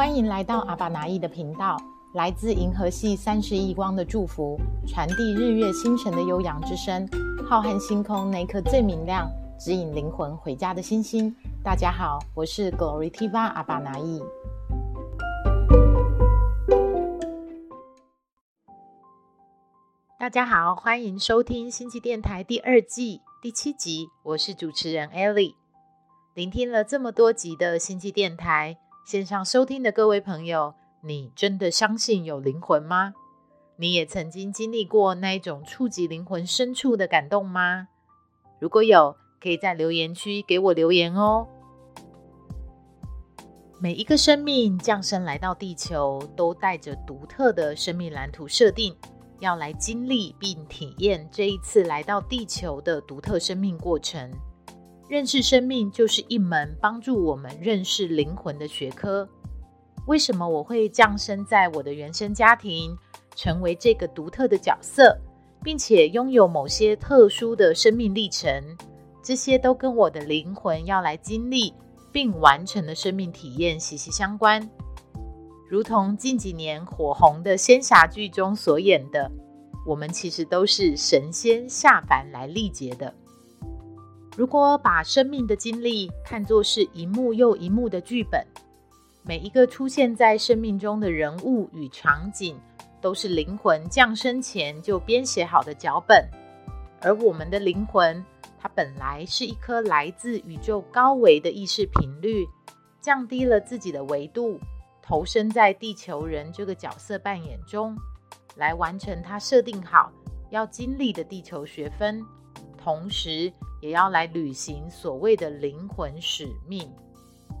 欢迎来到阿爸拿意的频道，来自银河系三十亿光的祝福，传递日月星辰的悠扬之声，浩瀚星空那颗最明亮，指引灵魂回家的星星。大家好，我是 Glory Tiva 阿爸拿意。大家好，欢迎收听星际电台第二季第七集，我是主持人 Ellie。聆听了这么多集的星际电台。线上收听的各位朋友，你真的相信有灵魂吗？你也曾经经历过那一种触及灵魂深处的感动吗？如果有，可以在留言区给我留言哦。每一个生命降生来到地球，都带着独特的生命蓝图设定，要来经历并体验这一次来到地球的独特生命过程。认识生命就是一门帮助我们认识灵魂的学科。为什么我会降生在我的原生家庭，成为这个独特的角色，并且拥有某些特殊的生命历程？这些都跟我的灵魂要来经历并完成的生命体验息息相关。如同近几年火红的仙侠剧中所演的，我们其实都是神仙下凡来历劫的。如果把生命的经历看作是一幕又一幕的剧本，每一个出现在生命中的人物与场景，都是灵魂降生前就编写好的脚本。而我们的灵魂，它本来是一颗来自宇宙高维的意识频率，降低了自己的维度，投身在地球人这个角色扮演中，来完成它设定好要经历的地球学分，同时，也要来履行所谓的灵魂使命，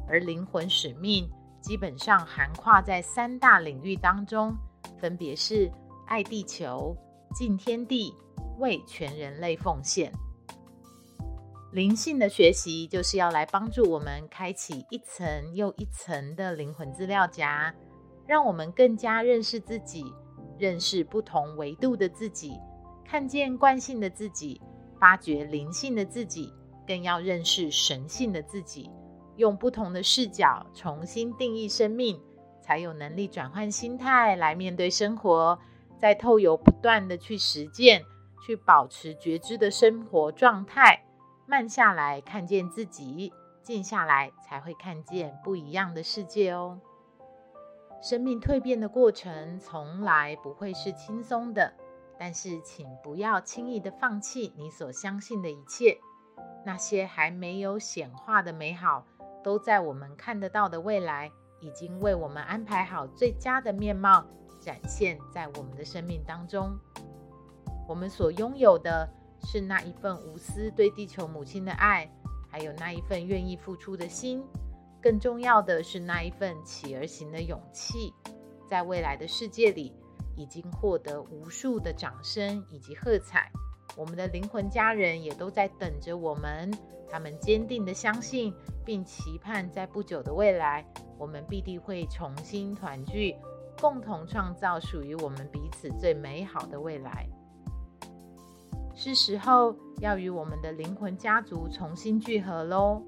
而灵魂使命基本上涵跨在三大领域当中，分别是爱地球、敬天地、为全人类奉献。灵性的学习就是要来帮助我们开启一层又一层的灵魂资料夹，让我们更加认识自己，认识不同维度的自己，看见惯性的自己。发掘灵性的自己，更要认识神性的自己，用不同的视角重新定义生命，才有能力转换心态来面对生活。再透由不断的去实践，去保持觉知的生活状态，慢下来看见自己，静下来才会看见不一样的世界哦。生命蜕变的过程从来不会是轻松的。但是，请不要轻易的放弃你所相信的一切。那些还没有显化的美好，都在我们看得到的未来，已经为我们安排好最佳的面貌，展现在我们的生命当中。我们所拥有的是那一份无私对地球母亲的爱，还有那一份愿意付出的心。更重要的是那一份起而行的勇气，在未来的世界里。已经获得无数的掌声以及喝彩，我们的灵魂家人也都在等着我们。他们坚定地相信并期盼，在不久的未来，我们必定会重新团聚，共同创造属于我们彼此最美好的未来。是时候要与我们的灵魂家族重新聚合喽，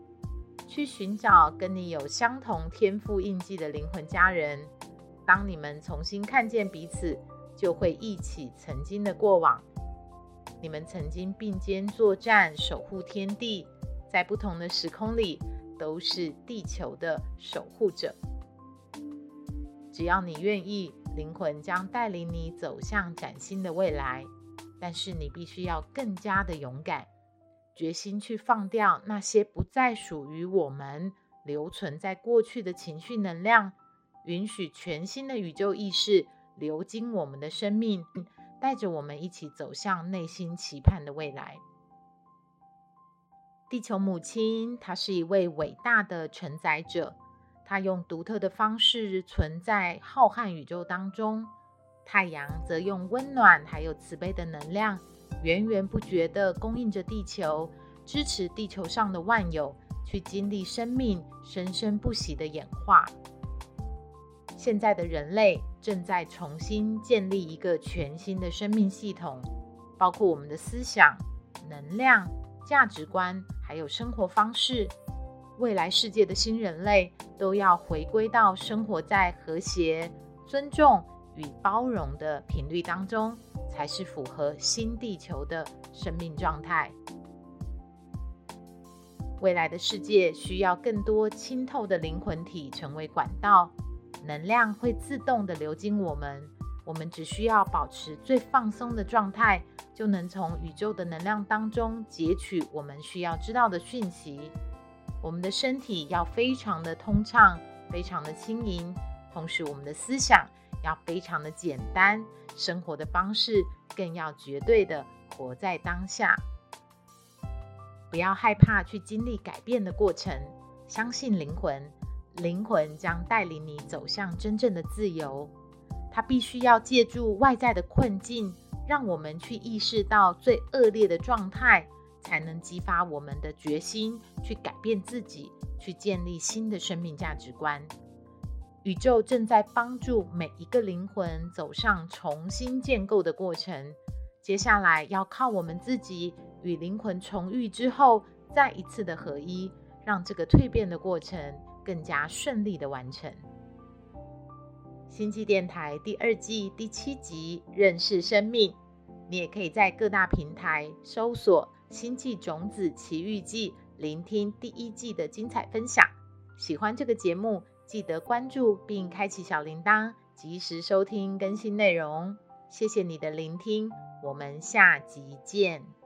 去寻找跟你有相同天赋印记的灵魂家人。当你们重新看见彼此，就会忆起曾经的过往。你们曾经并肩作战，守护天地，在不同的时空里都是地球的守护者。只要你愿意，灵魂将带领你走向崭新的未来。但是你必须要更加的勇敢，决心去放掉那些不再属于我们、留存在过去的情绪能量。允许全新的宇宙意识流经我们的生命，带着我们一起走向内心期盼的未来。地球母亲，她是一位伟大的承载者，她用独特的方式存在浩瀚宇宙当中。太阳则用温暖还有慈悲的能量，源源不绝地供应着地球，支持地球上的万有去经历生命生生不息的演化。现在的人类正在重新建立一个全新的生命系统，包括我们的思想、能量、价值观，还有生活方式。未来世界的新人类都要回归到生活在和谐、尊重与包容的频率当中，才是符合新地球的生命状态。未来的世界需要更多清透的灵魂体成为管道，能量会自动的流经我们。我们只需要保持最放松的状态，就能从宇宙的能量当中截取我们需要知道的讯息。我们的身体要非常的通畅，非常的轻盈，同时我们的思想要非常的简单，生活的方式更要绝对的活在当下。不要害怕去经历改变的过程，相信灵魂，灵魂将带领你走向真正的自由。它必须要借助外在的困境，让我们去意识到最恶劣的状态，才能激发我们的决心，去改变自己，去建立新的生命价值观。宇宙正在帮助每一个灵魂走上重新建构的过程。接下来要靠我们自己与灵魂重遇之后，再一次的合一，让这个蜕变的过程更加顺利的完成。星际电台第二季第七集《认识生命》，你也可以在各大平台搜索《星际种子奇遇记》，聆听第一季的精彩分享。喜欢这个节目，记得关注并开启小铃铛，及时收听更新内容。谢谢你的聆听。我们下集见。